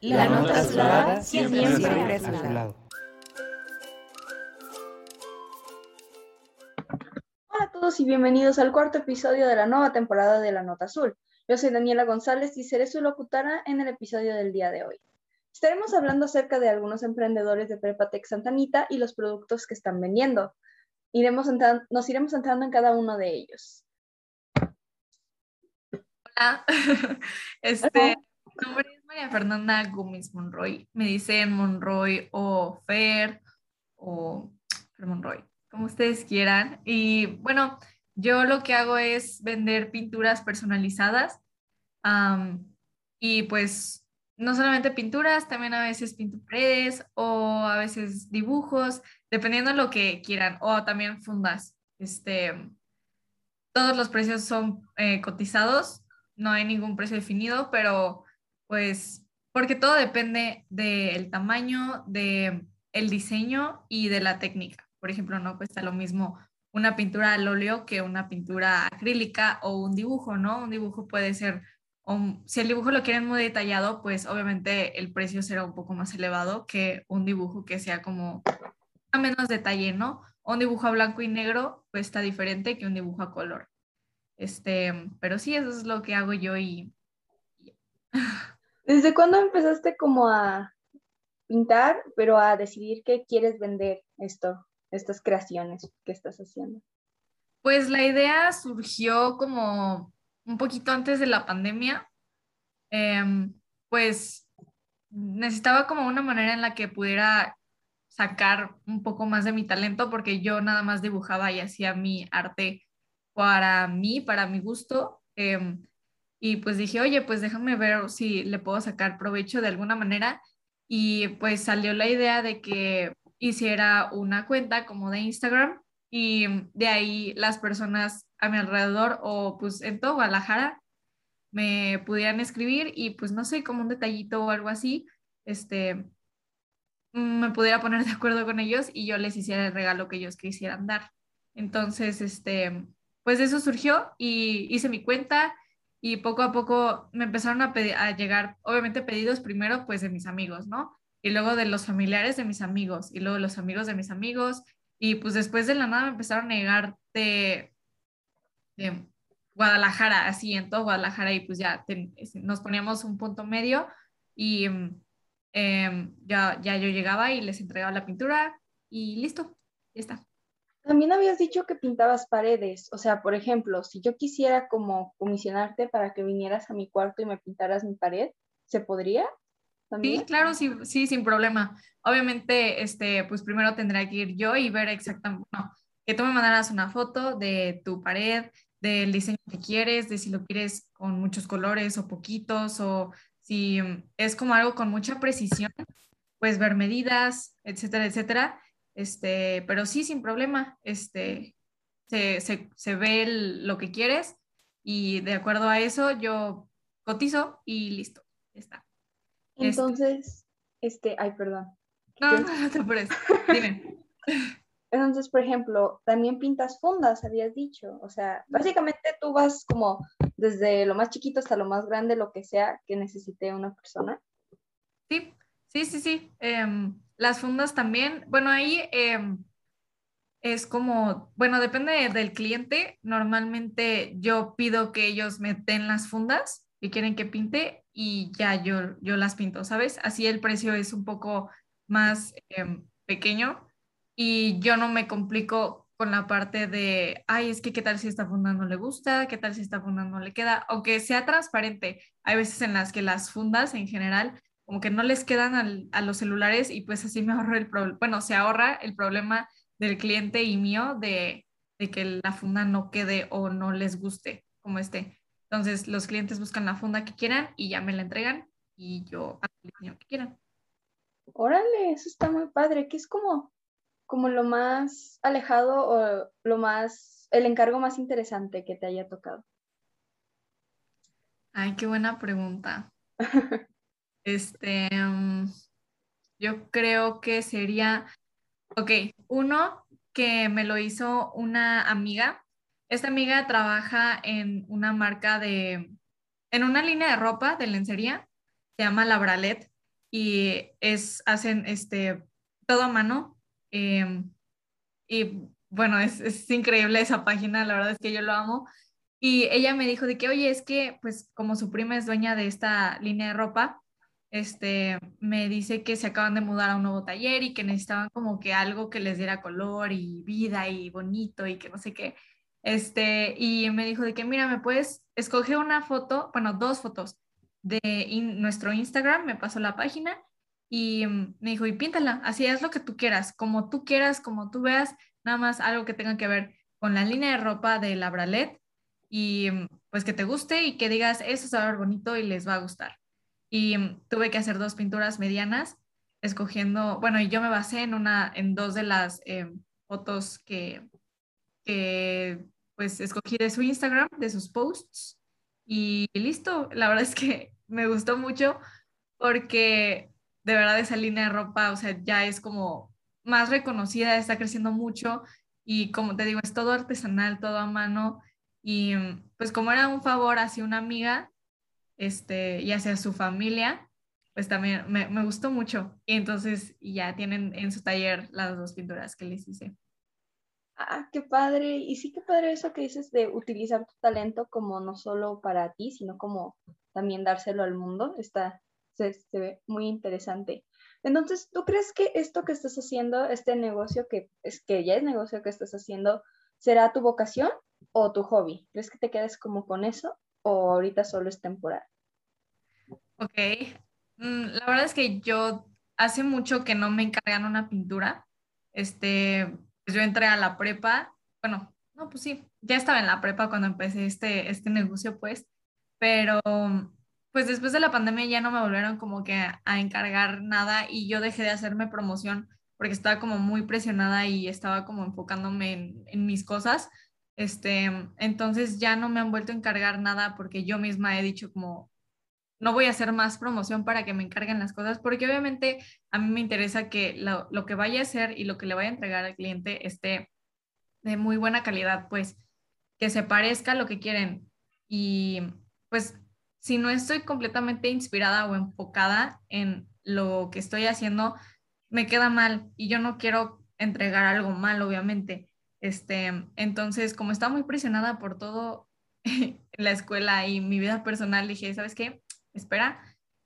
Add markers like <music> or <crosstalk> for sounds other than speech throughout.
La nota azulada siempre, siempre a su lado. Hola a todos y bienvenidos al cuarto episodio de la nueva temporada de La Nota Azul. Yo soy Daniela González y seré su locutora en el episodio del día de hoy. Estaremos hablando acerca de algunos emprendedores de Prepatec Santanita y los productos que están vendiendo. Iremos nos iremos entrando en cada uno de ellos. <laughs> Hola, este, mi nombre es María Fernanda Gómez Monroy. Me dicen Monroy o Fer o Monroy, como ustedes quieran. Y bueno, yo lo que hago es vender pinturas personalizadas y pues no solamente pinturas, también a veces pinto o a veces dibujos, dependiendo de lo que quieran, o también fundas. Este, todos los precios son eh, cotizados, no hay ningún precio definido, pero pues porque todo depende del tamaño, del el diseño y de la técnica. Por ejemplo, no cuesta lo mismo una pintura al óleo que una pintura acrílica o un dibujo, ¿no? Un dibujo puede ser, si el dibujo lo quieren muy detallado, pues obviamente el precio será un poco más elevado que un dibujo que sea como a menos detalle, ¿no? Un dibujo a blanco y negro cuesta diferente que un dibujo a color. Este, pero sí, eso es lo que hago yo y <laughs> ¿Desde cuándo empezaste como a pintar, pero a decidir que quieres vender esto, estas creaciones que estás haciendo? Pues la idea surgió como un poquito antes de la pandemia. Em, pues necesitaba como una manera en la que pudiera sacar un poco más de mi talento porque yo nada más dibujaba y hacía mi arte para mí, para mi gusto. Em, y pues dije, oye, pues déjame ver si le puedo sacar provecho de alguna manera. Y pues salió la idea de que hiciera una cuenta como de Instagram y de ahí las personas a mi alrededor o pues en todo Guadalajara me pudieran escribir y pues no sé, como un detallito o algo así, este, me pudiera poner de acuerdo con ellos y yo les hiciera el regalo que ellos quisieran dar. Entonces, este, pues eso surgió y hice mi cuenta y poco a poco me empezaron a, a llegar, obviamente pedidos primero pues de mis amigos, ¿no? Y luego de los familiares de mis amigos y luego de los amigos de mis amigos y pues después de la nada me empezaron a llegar de, Guadalajara, así en todo Guadalajara y pues ya nos poníamos un punto medio y em, ya, ya yo llegaba y les entregaba la pintura y listo, ya está. También habías dicho que pintabas paredes, o sea, por ejemplo, si yo quisiera como comisionarte para que vinieras a mi cuarto y me pintaras mi pared, ¿se podría? Sí, claro, sí, sí, sin problema. Obviamente, este, pues primero tendría que ir yo y ver exactamente, no, que tú me mandaras una foto de tu pared, del diseño que quieres, de si lo quieres con muchos colores o poquitos, o si es como algo con mucha precisión, pues ver medidas, etcétera, etcétera este, pero sí, sin problema, este, se, se, se ve lo que quieres y de acuerdo a eso yo cotizo y listo, ya está. Entonces, este, ay, perdón. No, no, no te apures, dime. <laughs> Entonces, por ejemplo, también pintas fundas, habías dicho. O sea, básicamente tú vas como desde lo más chiquito hasta lo más grande, lo que sea que necesite una persona. Sí, sí, sí, sí. Em, las fundas también, bueno, ahí em, es como, bueno, depende del cliente. Normalmente yo pido que ellos me den las fundas que quieren que pinte y ya yo, yo las pinto, ¿sabes? Así el precio es un poco más em, pequeño y yo no me complico con la parte de, ay, es que qué tal si esta funda no le gusta, qué tal si esta funda no le queda, aunque sea transparente. Hay veces en las que las fundas en general como que no les quedan a los celulares y pues así me ahorro el problema, bueno, se ahorra el problema del cliente y mío de, que la funda no quede o no les guste como esté. Entonces los clientes buscan la funda que quieran y ya me la entregan y yo hago el diseño que quieran. Órale, eso está muy padre, que es como, como lo más alejado o lo más, el encargo más interesante que te haya tocado. Ay, qué buena pregunta. <laughs> Este, mm, yo creo que sería, ok, uno que me lo hizo una amiga. Esta amiga trabaja en una marca de, en una línea de ropa de lencería, se llama La Bralet, y es, hacen este, todo a mano. Em, y bueno, es, es, increíble esa página, la verdad es que yo lo amo. Y ella me dijo de que, oye, es que pues como su prima es dueña de esta línea de ropa, este, me dice que se acaban de mudar a un nuevo taller y que necesitaban como que algo que les diera color y vida y bonito y que no sé qué. Este, y me dijo de que, mira, me puedes escoger una foto, bueno, dos fotos de nuestro Instagram, me pasó la página y me dijo, y píntala, así es lo que tú quieras, como tú quieras, como tú veas, nada más algo que tenga que ver con la línea de ropa de la Bralet y pues que te guste y que digas, eso se va a ver bonito y les va a gustar y tuve que hacer dos pinturas medianas, escogiendo, bueno, y yo me basé en una, en dos de las eh, fotos que, pues, escogí de su Instagram, de sus posts, y listo, la verdad es que <laughs> me gustó mucho porque de verdad esa línea de ropa, o sea, ya es como más reconocida, está creciendo mucho y como te digo, es todo artesanal, todo a mano y pues como era un favor hacia una amiga, este, y hacia su familia, pues también me, me, gustó mucho. Y entonces ya tienen en su taller las dos pinturas que les hice. Ah, qué padre. Y sí, qué padre eso que dices de utilizar tu talento como no solo para ti, sino como también dárselo al mundo. Está, se, ve muy interesante. Entonces, ¿tú crees que esto que estás haciendo, este negocio que es que ya es negocio que estás haciendo, será tu vocación o tu hobby? ¿Crees que te quedes como con eso o ahorita solo es temporal? Ok, mm, la verdad es que yo hace mucho que no me encargan una pintura. Este, pues yo entré a la prepa, bueno, no, pues sí, ya estaba en la prepa cuando empecé este, este negocio, pues, pero pues después de la pandemia ya no me volvieron como que a, encargar nada y yo dejé de hacerme promoción porque estaba como muy presionada y estaba como enfocándome en, en mis cosas. Este, entonces ya no me han vuelto a encargar nada porque yo misma he dicho como, no voy a hacer más promoción para que me encarguen las cosas, porque obviamente a mí me interesa que lo, lo, que vaya a hacer y lo que le vaya a entregar al cliente esté de muy buena calidad, pues que se parezca a lo que quieren. Y pues si no estoy completamente inspirada o enfocada en lo que estoy haciendo, me queda mal y yo no quiero entregar algo mal, obviamente. Este, entonces, como estaba muy presionada por todo <laughs> la escuela y mi vida personal, dije, ¿sabes qué? Espera.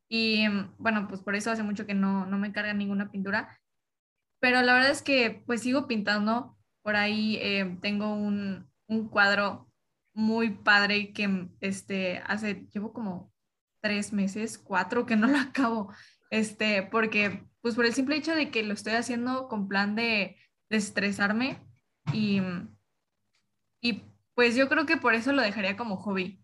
Y bueno, pues por eso hace mucho que no, no me carga ninguna pintura. Pero la verdad es que pues sigo pintando. Por ahí eh, tengo un, un, cuadro muy padre que este, hace, llevo como tres meses, cuatro que no lo <laughs> acabo. Este, porque pues por el simple hecho de que lo estoy haciendo con plan de estresarme y, y pues yo creo que por eso lo dejaría como hobby,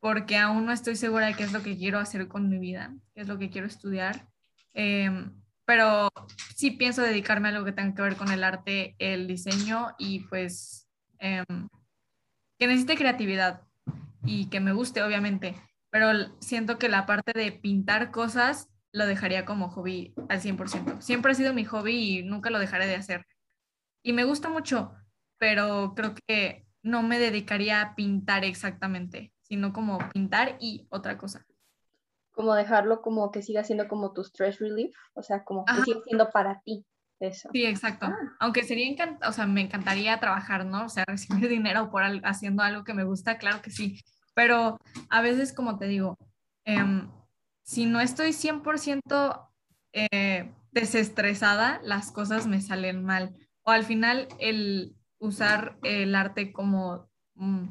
porque aún no estoy segura de qué es lo que quiero hacer con mi vida, qué es lo que quiero estudiar. Em, pero sí pienso dedicarme a algo que tenga que ver con el arte, el diseño y pues em, que necesite creatividad y que me guste, obviamente. Pero siento que la parte de pintar cosas lo dejaría como hobby al 100%. Siempre ha sido mi hobby y nunca lo dejaré de hacer y me gusta mucho, pero creo que no me dedicaría a pintar exactamente, sino como pintar y otra cosa. Como dejarlo como que siga siendo como tu stress relief, o sea, como que siga siendo para ti eso. Sí, exacto. Ah. Aunque sería o sea, me encantaría trabajar, ¿no? O sea, <laughs> recibir dinero por haciendo algo que me gusta, claro que sí. Pero a veces, como te digo, em, si no estoy 100% eh, desestresada, las cosas me salen mal o al final el usar el arte como mm,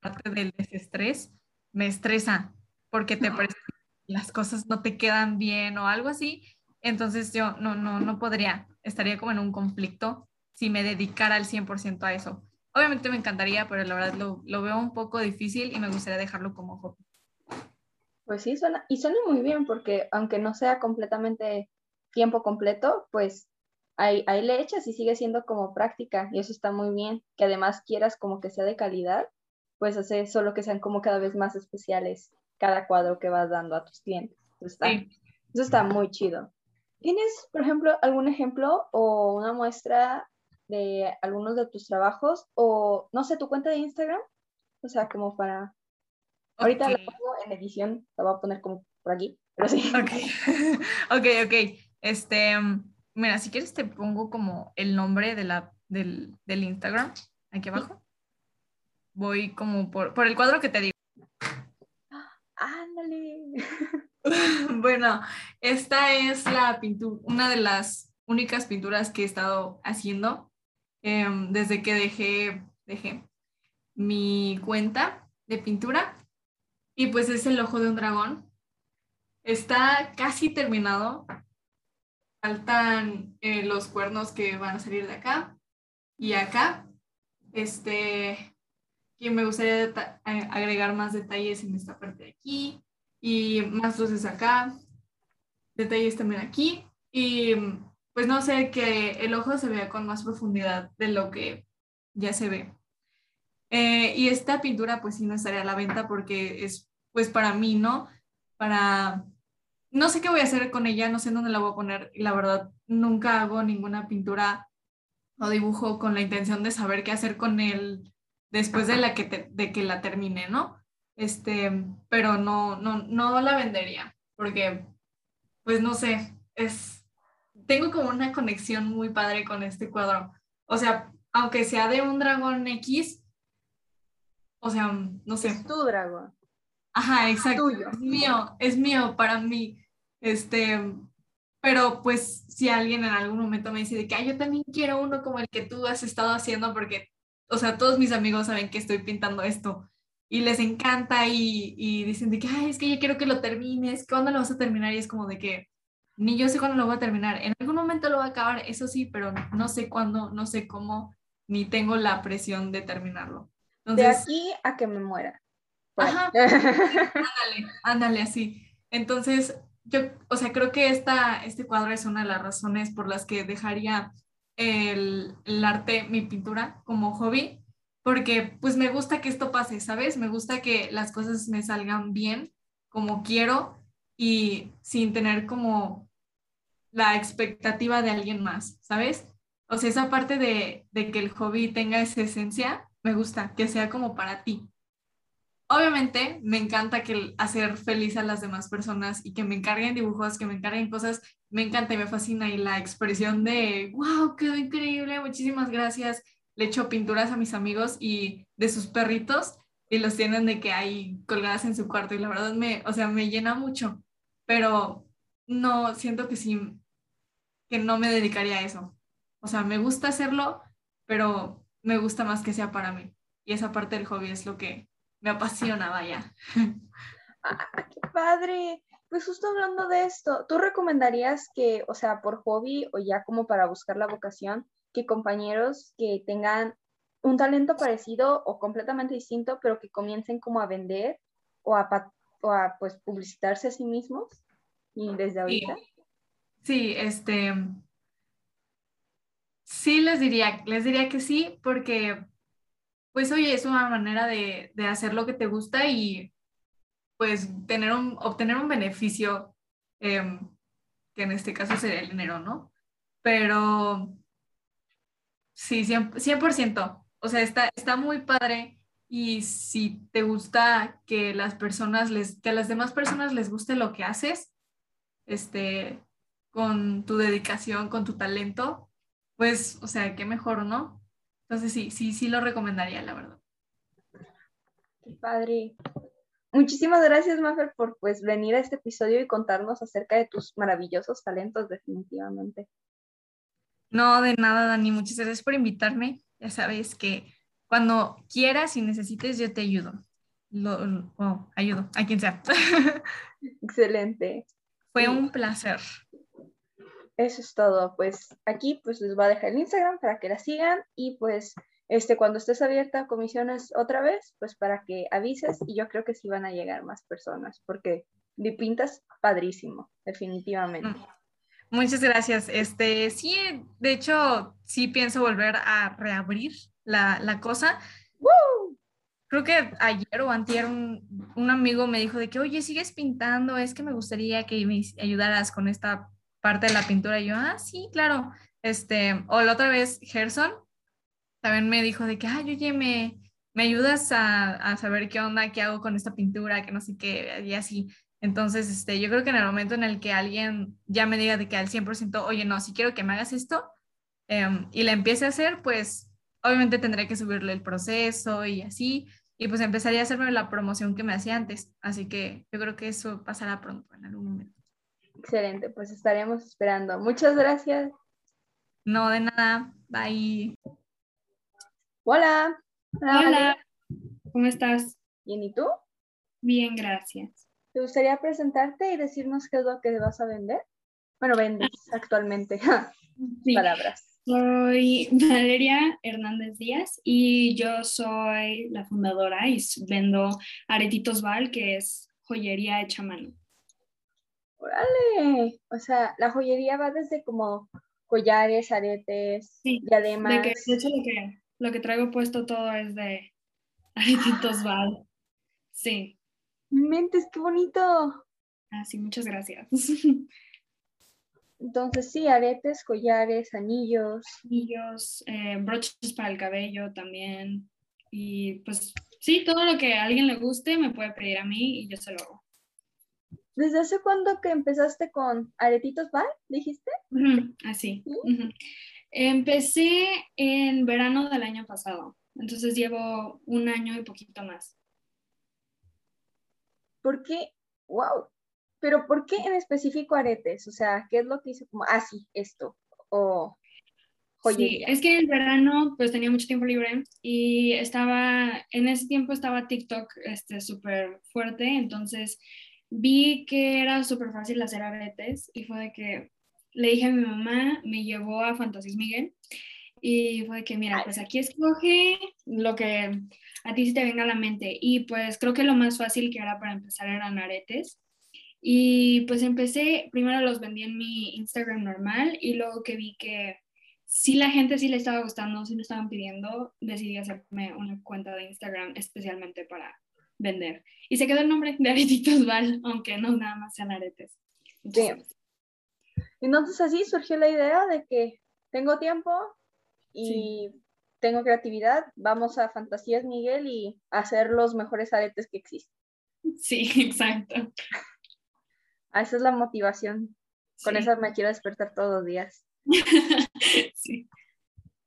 parte del desestrés me estresa porque te las cosas no te quedan bien o algo así. Entonces yo no, no, no podría, estaría como en un conflicto si me dedicara al 100% a eso. Obviamente me encantaría, pero la verdad lo, lo, veo un poco difícil y me gustaría dejarlo como hobby. Pues sí, suena, y suena muy bien porque aunque no sea completamente tiempo completo, pues ahí, ahí le echas y sigue siendo como práctica y eso está muy bien. Que además quieras como que sea de calidad, pues hace solo que sean como cada vez más especiales cada cuadro que vas dando a tus clientes. Eso está, eso está muy chido. ¿Tienes, por ejemplo, algún ejemplo o una muestra de algunos de tus trabajos o, no sé, tu cuenta de Instagram? O sea, como para... Ahorita la pongo en edición, la voy a poner como por aquí, pero sí. Ok, <laughs> ok, ok. Este, mira, si quieres te pongo como el nombre de la, del, del Instagram aquí abajo. Voy como por, por el cuadro que te digo. <gasps> Ándale. <laughs> <laughs> bueno, esta es la pintura, una de las únicas pinturas que he estado haciendo em, desde que dejé, dejé mi cuenta de pintura. Y pues es el ojo de un dragón. Está casi terminado. Faltan eh, los cuernos que van a salir de acá y acá. Este, que me gustaría eh, agregar más detalles en esta parte de aquí y más luces acá, detalles también aquí y pues no sé, que el ojo se vea con más profundidad de lo que ya se ve. Eh, y esta pintura pues sí no estaría a la venta porque es pues para mí, ¿no? Para... No sé qué voy a hacer con ella, no sé dónde la voy a poner y la verdad nunca hago ninguna pintura o dibujo con la intención de saber qué hacer con él después de, la que, de que la termine, ¿no? Este, pero no, no, no la vendería porque pues no sé, es, tengo como una conexión muy padre con este cuadro. O sea, aunque sea de un dragón X, o sea, no sé. Es tu dragón. Ajá, exacto. Es mío, es mío para mí. Este, pero pues si alguien en algún momento me dice de que Ay, yo también quiero uno como el que tú has estado haciendo porque, o sea, todos mis amigos saben que estoy pintando esto y les encanta y, y dicen de que, ay, es que yo quiero que lo termines, ¿cuándo lo vas a terminar? Y es como de que ni yo sé cuándo lo voy a terminar. En algún momento lo voy a acabar, eso sí, pero no sé cuándo, no sé cómo, ni tengo la presión de terminarlo de aquí a que me muera. Ajá. <laughs> ándale, ándale, así. Entonces, yo, o sea, creo que esta, este cuadro es una de las razones por las que dejaría el, el, arte, mi pintura, como hobby, porque pues me gusta que esto pase, ¿sabes? Me gusta que las cosas me salgan bien, como quiero, y sin tener como la expectativa de alguien más, ¿sabes? O sea, esa parte de, de que el hobby tenga esa esencia, me gusta, que sea como para ti. Obviamente me encanta que hacer feliz a las demás personas y que me encarguen dibujos, que me encarguen cosas, me encanta y me fascina y la expresión de, wow, quedó increíble, muchísimas gracias. Le echo pinturas a mis amigos y de sus perritos y los tienen de que hay colgadas en su cuarto y la verdad me, o sea, me llena mucho, pero no, siento que sí, que no me dedicaría a eso. O sea, me gusta hacerlo, pero me gusta más que sea para mí. Y esa parte del hobby es lo que me apasiona, vaya. ¡Ah, qué padre! Pues justo hablando de esto, ¿tú recomendarías que, o sea, por hobby o ya como para buscar la vocación, que compañeros que tengan un talento parecido o completamente distinto, pero que comiencen como a vender o a, o a pues publicitarse a sí mismos y desde ahorita? sí, este, Sí, les diría, les diría que sí, porque, pues, oye, es una manera de, hacer lo que te gusta y, pues, tener un, obtener un beneficio, em, que en este caso sería el dinero, ¿no? Pero, sí, 100%, O sea, está, está muy padre y si te gusta que las personas les, que a las demás personas les guste lo que haces, este, con tu dedicación, con tu talento, pues, o sea, qué mejor, ¿no? Entonces sí, sí, sí lo recomendaría, la verdad. Qué padre. Muchísimas gracias, Maffer, por pues venir a este episodio y contarnos acerca de tus maravillosos talentos, definitivamente. No, de nada, Dani. Muchas gracias por invitarme. Ya sabes que cuando quieras y necesites, yo te ayudo. Lo, oh, ayudo a quien sea. <laughs> Excelente. Fue un placer. Eso es todo. Pues aquí pues les voy a dejar el Instagram para que la sigan y pues este cuando estés abierta a comisiones otra vez, pues para que avises y yo creo que sí van a llegar más personas porque le pintas padrísimo, definitivamente. Muchas gracias. Este, sí, de hecho, sí pienso volver a reabrir la, la cosa. Creo que ayer o antier un, un, amigo me dijo de que, oye, sigues pintando, es que me gustaría que me ayudaras con esta parte de la pintura. Y yo, ah, sí, claro. Este, o la otra vez, Gerson también me dijo de que, ay, oye, me, me ayudas a, a, saber qué onda, qué hago con esta pintura, que no sé qué, y así. Entonces, este, yo creo que en el momento en el que alguien ya me diga de que al 100%, oye, no, si quiero que me hagas esto em, y la empiece a hacer, pues obviamente tendré que subirle el proceso y así, y pues empezaría a hacerme la promoción que me hacía antes. Así que yo creo que eso pasará pronto en algún momento. Excelente, pues estaremos esperando. Muchas gracias. No, de nada. Bye. Hola. Hola. ¿Cómo estás? Bien, ¿y tú? Bien, gracias. ¿Te gustaría presentarte y decirnos qué es lo que vas a vender? Bueno, vendes actualmente. <laughs> Sí. Palabras. Soy Valeria Hernández Díaz y yo soy la fundadora y vendo Aretitos Val, que es joyería hecha a mano. Órale. O sea, la joyería va desde como collares, aretes, Sí, diademas. De, que, de hecho, lo que, lo que traigo puesto todo es de <laughs> Aretitos Val. Sí, Mentes, qué bonito. así, muchas gracias. <laughs> Entonces, sí, aretes, collares, anillos. Anillos, eh, broches para el cabello también. Y pues sí, todo lo que a alguien le guste me puede pedir a mí y yo se lo hago. ¿Desde hace cuándo que empezaste con aretitos Val? ¿Dijiste? Así. Empecé en verano del año pasado, entonces llevo un año y poquito más. ¿Por qué? ¡Wow! Pero ¿por qué en específico aretes? O sea, ¿qué es lo que hizo como, ah, sí, esto? O Sí, joyería. es que en verano pues tenía mucho tiempo libre y estaba, en ese tiempo estaba TikTok este súper fuerte, entonces vi que era súper fácil hacer aretes y fue de que le dije a mi mamá, me llevó a Fantasís Miguel y fue de que mira, pues aquí escoge lo que a ti se te venga a la mente y pues creo que lo más fácil que era para empezar eran aretes. Y pues empecé, primero los vendí en mi Instagram normal y luego que vi que si la gente sí le estaba gustando, sí me estaban pidiendo, decidí hacerme una cuenta de Instagram especialmente para vender. Y se quedó el nombre de Aretitos Val, aunque no nada más sean aretes. Bien. Entonces así surgió la idea de que tengo tiempo y tengo creatividad, vamos a Fantasías Miguel y hacer los mejores aretes que existen. Sí, <laughs> exacto. Ah, Esa es la motivación. Con Sí. eso me quiero despertar todos los días. <laughs> sí.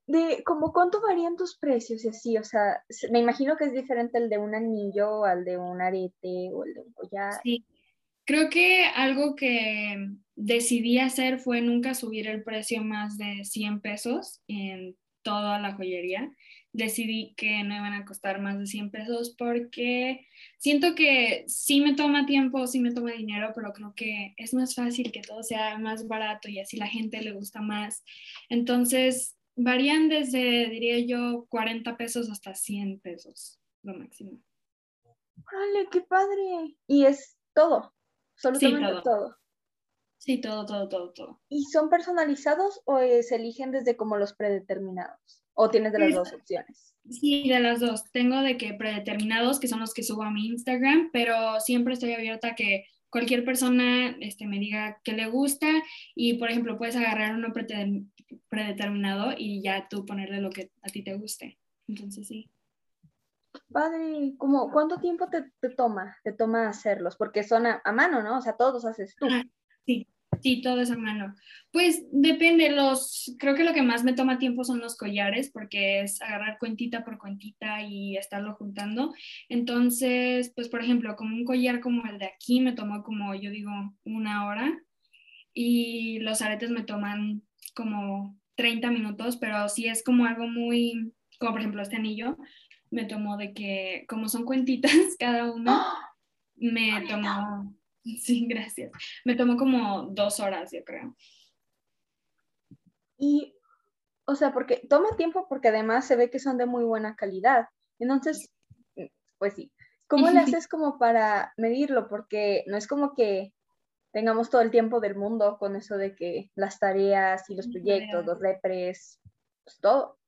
De como cuánto varían tus precios y así, o sea, me imagino que es diferente el de un anillo al de un arete o el de un collar. Sí. Creo que algo que decidí hacer fue nunca subir el precio más de 100 pesos en toda la joyería. Decidí que no iban a costar más de 100 pesos porque siento que sí me toma tiempo, sí me toma dinero, pero creo que es más fácil que todo sea más barato y así la gente le gusta más. Entonces, varían desde, diría yo, 40 pesos hasta 100 pesos, lo máximo. ¡Órale, qué padre! Y es todo, absolutamente todo. todo. Sí, todo, todo, todo, todo. ¿Y son personalizados o eh, se eligen desde como los predeterminados? ¿O tienes de las Es- dos opciones? Sí, de las dos. Tengo de que predeterminados, que son los que subo a mi Instagram, pero siempre estoy abierta a que cualquier persona este, me diga que le gusta y, por ejemplo, puedes agarrar uno predeterminado y ya tú ponerle lo que a ti te guste. Entonces, sí. Padre, como, ¿cuánto tiempo te, te toma? Te toma hacerlos, porque son a, a mano, ¿no? O sea, todos los haces tú. Ah, Sí, sí, todo es a mano. Pues depende, los, creo que lo que más me toma tiempo son los collares, porque es agarrar cuentita por cuentita y estarlo juntando. Entonces, pues por ejemplo, como un collar como el de aquí me tomó como, yo digo, una hora y los aretes me toman como 30 minutos, pero si es como algo muy, como por ejemplo este anillo, me tomó de que, como son cuentitas <laughs> cada uno, me tomó, <laughs> sí, gracias, me tomó como dos horas, yo creo. Y, o sea, porque toma tiempo porque además se ve que son de muy buena calidad. Entonces, pues sí. ¿Cómo le <laughs> haces como para medirlo? Porque no es como que tengamos todo el tiempo del mundo con eso de que las tareas y los proyectos, los repres, pues todo.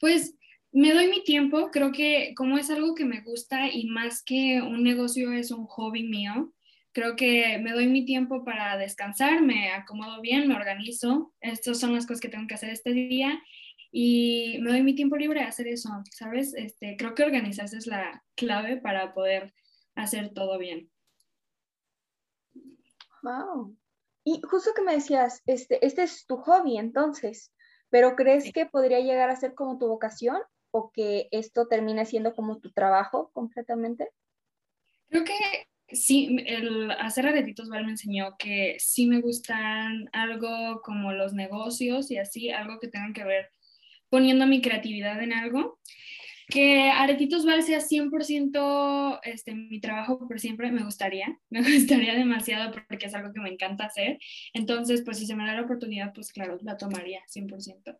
Pues me doy mi tiempo, creo que como es algo que me gusta y más que un negocio es un hobby mío, creo que me doy mi tiempo para descansar, me acomodo bien, me organizo, estas son las cosas que tengo que hacer este día y me doy mi tiempo libre a hacer eso, ¿sabes? Este, creo que organizarse es la clave para poder hacer todo bien. Wow. Y justo que me decías, este, este es tu hobby entonces, pero ¿crees que podría llegar a ser como tu vocación o que esto termine siendo como tu trabajo completamente? Creo que sí, el hacer aretitos Val me enseñó que sí me gustan algo como los negocios y así, algo que tengan que ver poniendo mi creatividad en algo. Que Aretitos Val sea 100% este, mi trabajo por siempre, me gustaría, <laughs> me gustaría demasiado porque es algo que me encanta hacer. Entonces, pues si se me da la oportunidad, pues claro, la tomaría 100%.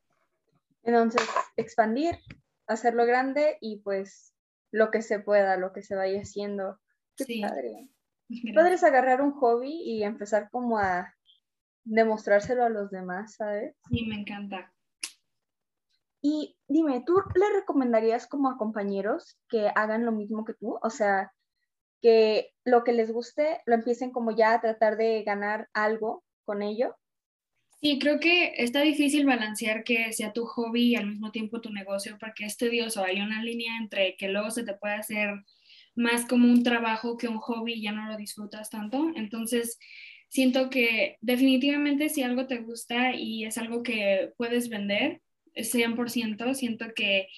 Entonces, expandir, hacerlo grande y pues lo que se pueda, lo que se vaya haciendo. Qué Sí. padre. <laughs> Padre es agarrar un hobby y empezar como a demostrárselo a los demás, ¿sabes? Sí, me encanta. Y dime, ¿tú le recomendarías como a compañeros que hagan lo mismo que tú? O sea, que lo que les guste lo empiecen como ya a tratar de ganar algo con ello. Sí, creo que está difícil balancear que sea tu hobby y al mismo tiempo tu negocio porque es tedioso. Hay una línea entre que luego se te puede hacer más como un trabajo que un hobby y ya no lo disfrutas tanto. Entonces, siento que definitivamente si algo te gusta y es algo que puedes vender, 100%, siento que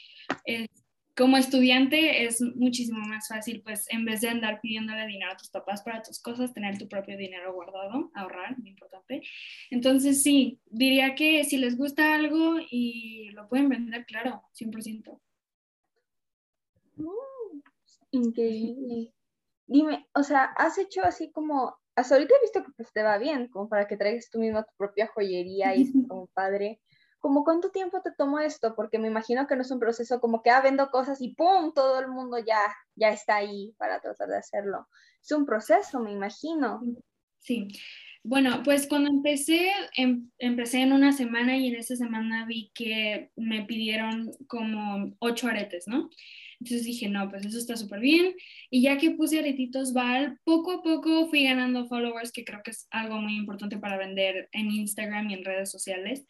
eh, como estudiante es muchísimo más fácil, pues en vez de andar pidiéndole dinero a tus papás para tus cosas, tener tu propio dinero guardado, ahorrar, muy importante. Entonces, sí, diría que si les gusta algo y lo pueden vender, claro, 100%. Mm, increíble. Dime, o sea, has hecho así como, hasta ahorita he visto que pues te va bien, como para que traigas tú mismo tu propia joyería y es <laughs> como padre. ¿Cómo cuánto tiempo te tomó esto? Porque me imagino que no es un proceso como que, ah, vendo cosas y ¡pum! Todo el mundo ya, ya está ahí para tratar de hacerlo. Es un proceso, me imagino. Sí. Bueno, pues cuando empecé, em, empecé en una semana y en esa semana vi que me pidieron como ocho aretes, ¿no? Entonces dije, no, pues eso está súper bien. Y ya que puse aretitos Val, poco a poco fui ganando followers, que creo que es algo muy importante para vender en Instagram y en redes sociales.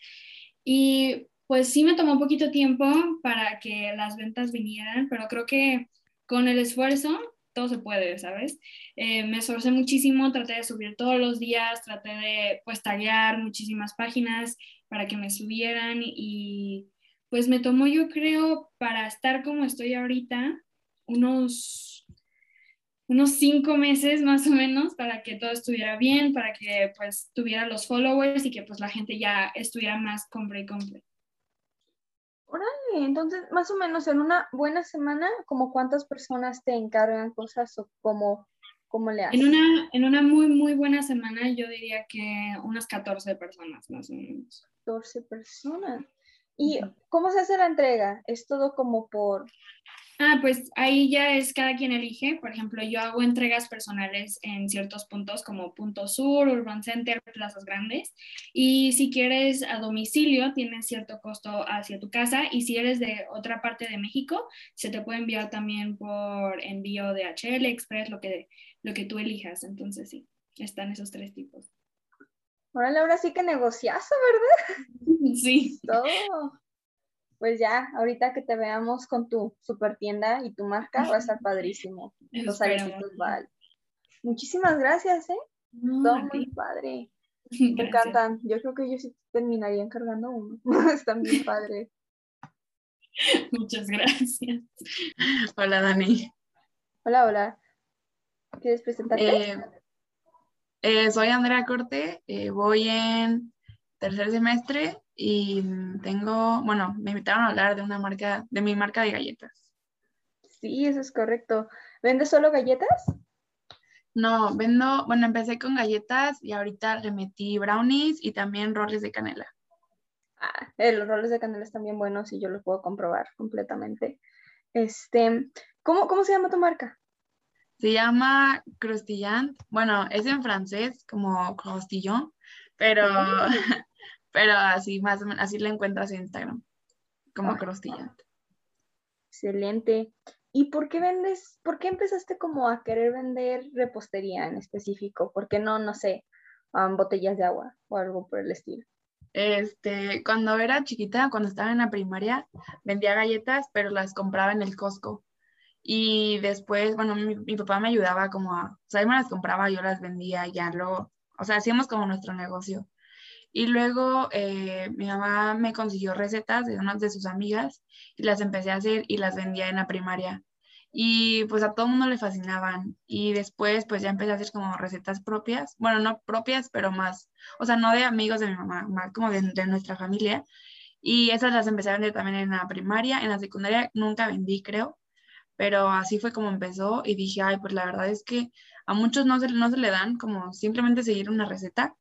Y pues sí me tomó un poquito tiempo para que las ventas vinieran, pero creo que con el esfuerzo todo se puede, ¿sabes? Eh, me esforcé muchísimo, traté de subir todos los días, traté de pues taguear muchísimas páginas para que me subieran y pues me tomó yo creo para estar como estoy ahorita unos unos cinco meses más o menos para que todo estuviera bien, para que pues tuviera los followers y que pues la gente ya estuviera más compra y compra. Órale, entonces, más o menos en una buena semana, ¿como cuántas personas te encargan cosas o cómo, cómo le haces? En una, en una muy, muy buena semana yo diría que unas 14 personas más o menos. 14 personas. ¿Y cómo se hace la entrega? ¿Es todo como por Ah, pues ahí ya es cada quien elige. Por ejemplo, yo hago entregas personales en ciertos puntos como Punto Sur, Urban Center, plazas grandes. Y si quieres a domicilio, tienes cierto costo hacia tu casa. Y si eres de otra parte de México, se te puede enviar también por envío de HL, Express, lo que, lo que tú elijas. Entonces, sí, están esos tres tipos. Órale, ahora sí que negociazo, ¿verdad? <laughs> Sí. Todo. Pues ya, ahorita que te veamos con tu super tienda y tu marca, va a estar padrísimo. Los aretitos Val. Muchísimas gracias, ¿eh? No, Todo muy padre. <laughs> Me Gracias. encantan. Yo creo que yo sí terminaría encargando uno. Están bien padres. Muchas gracias. Hola, Dani. Hola, hola. ¿Quieres presentarte? Eh, eh, soy Andrea Corte, eh, voy en tercer semestre y tengo, bueno, me invitaron a hablar de una marca, de mi marca de galletas. Sí, eso es correcto. ¿Vendes solo galletas? No, vendo, bueno, empecé con galletas y ahorita le metí brownies y también roles de canela. Ah, eh, los roles de canela están bien buenos y yo los puedo comprobar completamente. Este, ¿cómo, cómo se llama tu marca? Se llama Crustillant. Bueno, es en francés como crostillon, pero, <laughs> pero así más o menos, así la encuentras en Instagram, como Ah. Crustillant. Excelente. ¿Y por qué vendes, por qué empezaste como a querer vender repostería en específico? ¿Por qué no, no sé, um, botellas de agua o algo por el estilo? Este, cuando era chiquita, cuando estaba en la primaria, vendía galletas, pero las compraba en el Costco. Y después, bueno, mi, papá me ayudaba como a, o sea, él me las compraba, yo las vendía ya luego o sea, hacíamos como nuestro negocio. Y luego eh, mi mamá me consiguió recetas de unas de sus amigas y las empecé a hacer y las vendía en la primaria. Y pues a todo el mundo le fascinaban. Y después pues ya empecé a hacer como recetas propias. Bueno, no propias, pero más, o sea, no de amigos de mi mamá, más como de, de nuestra familia. Y esas las empecé a vender también en la primaria. En la secundaria nunca vendí, creo. Pero así fue como empezó y dije, ay, pues la verdad es que a muchos no se, no se le dan como simplemente seguir una receta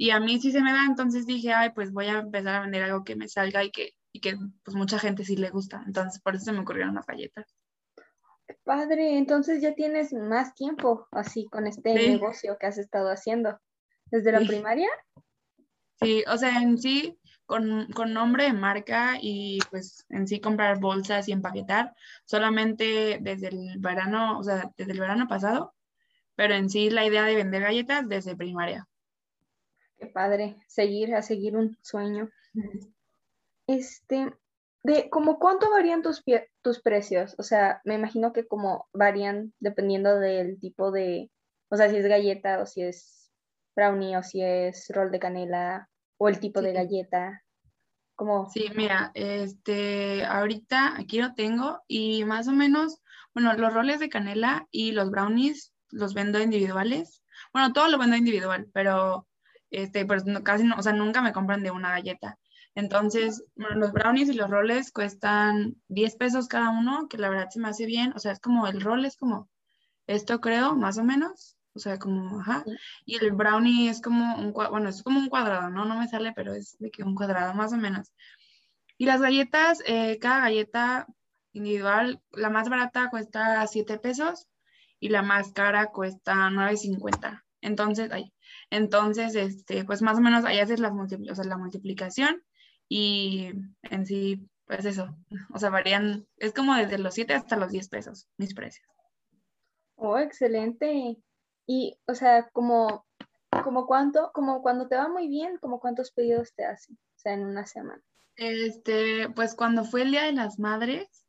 y a mí sí se me da, entonces dije, ay, pues voy a empezar a vender algo que me salga y que, y que pues mucha gente sí le gusta. Entonces por eso se me ocurrieron las galletas. Padre, entonces ya tienes más tiempo así con este negocio que has estado haciendo. ¿Desde la primaria? Sí, o sea, en sí, con, con, nombre de marca y pues en sí comprar bolsas y empaquetar, solamente desde el verano, o sea, desde el verano pasado, pero en sí la idea de vender galletas desde primaria. Qué padre, seguir, a seguir un sueño. Este, de como cuánto varían tus, tus precios, o sea, me imagino que como varían dependiendo del tipo de, o sea, si es galleta o si es brownie o si es rol de canela o el tipo de galleta. Como... Sí, mira, este, ahorita aquí lo tengo y más o menos, bueno, los roles de canela y los brownies los vendo individuales. Bueno, todo lo vendo individual, pero este, pues casi no, o sea, nunca me compran de una galleta. Entonces, los brownies y los roles cuestan 10 pesos cada uno, que la verdad se me hace bien. O sea, es como el rol es como esto creo, más o menos. O sea, como, ajá. Y el brownie es como un, bueno, es como un cuadrado, ¿no? No me sale, pero es de que un cuadrado, más o menos. Y las galletas, eh, cada galleta individual, la más barata cuesta 7 pesos y la más cara cuesta 9.50. Entonces, ay, entonces, este, pues más o menos ahí haces la, o sea, la multiplicación y en sí, pues eso, o sea, varían, es como desde los 7 hasta los 10 pesos mis precios. Oh, excelente. Y, o sea, como, como cuánto, como cuando te va muy bien, como cuántos pedidos te hacen, o sea, en una semana. Este, pues cuando fue el Día de las Madres,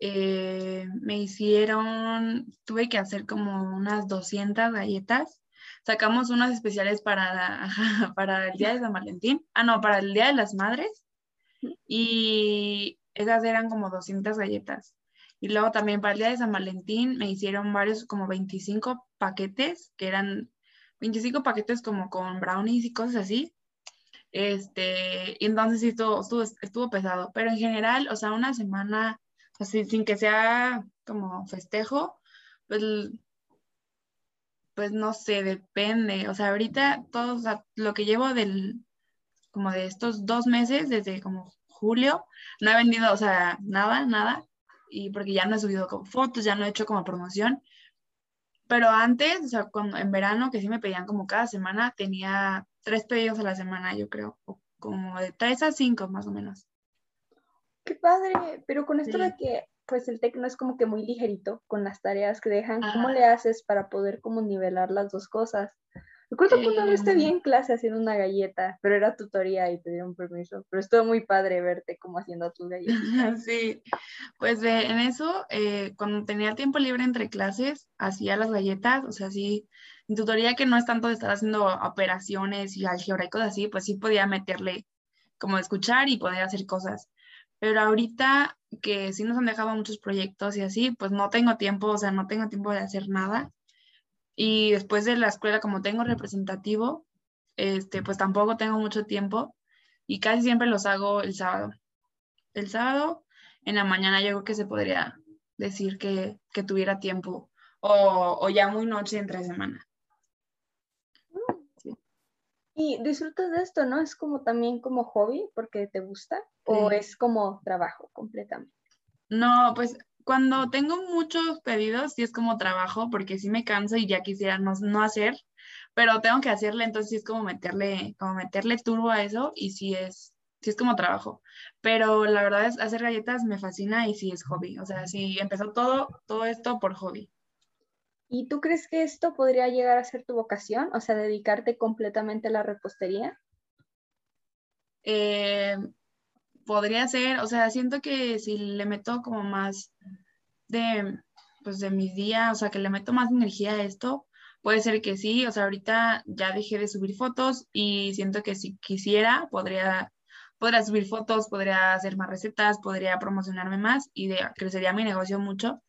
eh, me hicieron, tuve que hacer como unas 200 galletas sacamos unas especiales para, <laughs> para el Día de San Valentín. Ah, no, para el Día de las Madres. Y esas eran como 200 galletas. Y luego también para el Día de San Valentín me hicieron varios, como 25 paquetes, que eran 25 paquetes como con brownies y cosas así. Este, y entonces sí estuvo, estuvo, estuvo pesado. Pero en general, o sea, una semana, así, sin que sea como festejo, pues pues no sé, depende. O sea, ahorita todo, lo que llevo del, como de estos dos meses, desde como julio, no he vendido, o sea, nada, nada. Y porque ya no he subido como fotos, ya no he hecho como promoción. Pero antes, o sea, cuando, en verano, que sí me pedían como cada semana, tenía tres pedidos a la semana, yo creo, como de tres a cinco más o menos. Qué padre, pero con esto de que pues el tecno es como que muy ligerito con las tareas que dejan. ¿Cómo le haces para poder como nivelar las dos cosas? Recuerdo que una vez te vi en clase haciendo una galleta, pero era tutoría y te dieron permiso. Pero estuvo muy padre verte como haciendo tus galletas. <laughs> Sí, pues en eso, eh, cuando tenía tiempo libre entre clases, hacía las galletas, o sea, sí, en tutoría que no es tanto de estar haciendo operaciones y álgebra y cosas así, pues sí podía meterle como escuchar y poder hacer cosas. Pero ahorita que sí nos han dejado muchos proyectos y así, pues no tengo tiempo, o sea, no tengo tiempo de hacer nada. Y después de la escuela, como tengo representativo, este, pues tampoco tengo mucho tiempo y casi siempre los hago el sábado. El sábado en la mañana yo creo que se podría decir que, que tuviera tiempo o, o, ya muy noche entre semana. Y disfrutas de esto, ¿no? Es como también como hobby porque te gusta o es como trabajo completamente. No, pues cuando tengo muchos pedidos sí es como trabajo porque sí me canso y ya quisiera no, no hacer, pero tengo que hacerle, entonces sí es como meterle, como meterle turbo a eso y sí es, sí es como trabajo. Pero la verdad es hacer galletas me fascina y sí es hobby. O sea, sí empezó todo, todo esto por hobby. ¿Y tú crees que esto podría llegar a ser tu vocación? O sea, dedicarte completamente a la repostería. Eh, podría ser, o sea, siento que si le meto como más de, pues de mis días, o sea, que le meto más energía a esto, puede ser que sí, o sea, ahorita ya dejé de subir fotos y siento que si quisiera, podría, podría subir fotos, podría hacer más recetas, podría promocionarme más y crecería mi negocio mucho.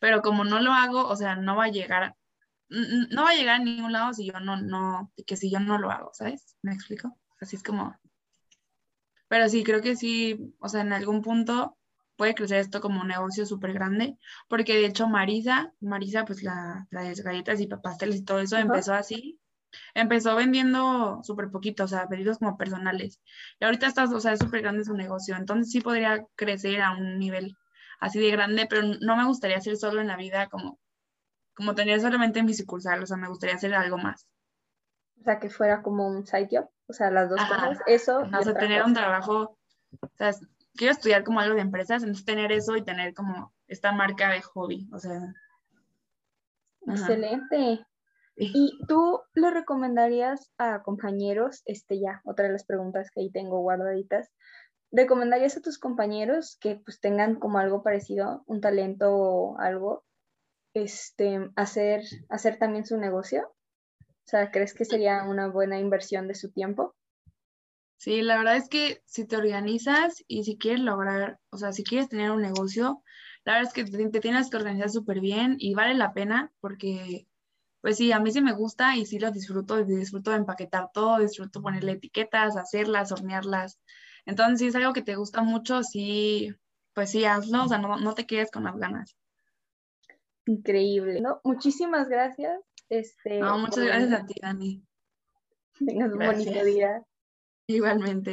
Pero como no lo hago, o sea, no va a llegar, no va a llegar a ningún lado si yo no, no, que si yo no lo hago, ¿sabes? ¿Me explico? Así es como... Pero sí, creo que sí, o sea, en algún punto puede crecer esto como un negocio súper grande, porque de hecho Marisa, Marisa, pues la, las galletas y pasteles y todo eso empezó así, empezó vendiendo súper poquito, o sea, pedidos como personales. Y ahorita está, o sea, es súper grande su negocio, entonces sí podría crecer a un nivel así de grande, pero no me gustaría hacer solo en la vida como, como tener solamente en mi sucursal, o sea, me gustaría hacer algo más. Sea, que fuera como un site job, o sea, las dos cosas, eso. o sea, tener un trabajo, o sea, quiero estudiar como algo de empresas, entonces tener eso y tener como esta marca de hobby, o sea. Excelente. ¿Y tú le recomendarías a compañeros, este ya, otra de las preguntas que ahí tengo guardaditas, ¿recomendarías a tus compañeros que pues tengan como algo parecido, un talento o algo, este, hacer, hacer también su negocio? O sea, ¿crees que sería una buena inversión de su tiempo? Sí, la verdad es que si te organizas y si quieres lograr, o sea, si quieres tener un negocio, la verdad es que te, tienes que organizar súper bien y vale la pena porque, pues sí, a mí sí me gusta y sí lo disfruto, disfruto de empaquetar todo, disfruto ponerle etiquetas, hacerlas, hornearlas. Entonces, si es algo que te gusta mucho, sí, pues sí, hazlo, o sea, no, no te quedes con las ganas. Increíble, ¿no? Muchísimas gracias. Este, no, muchas gracias a ti, Dani. <laughs> Tengas un bonito día. Igualmente.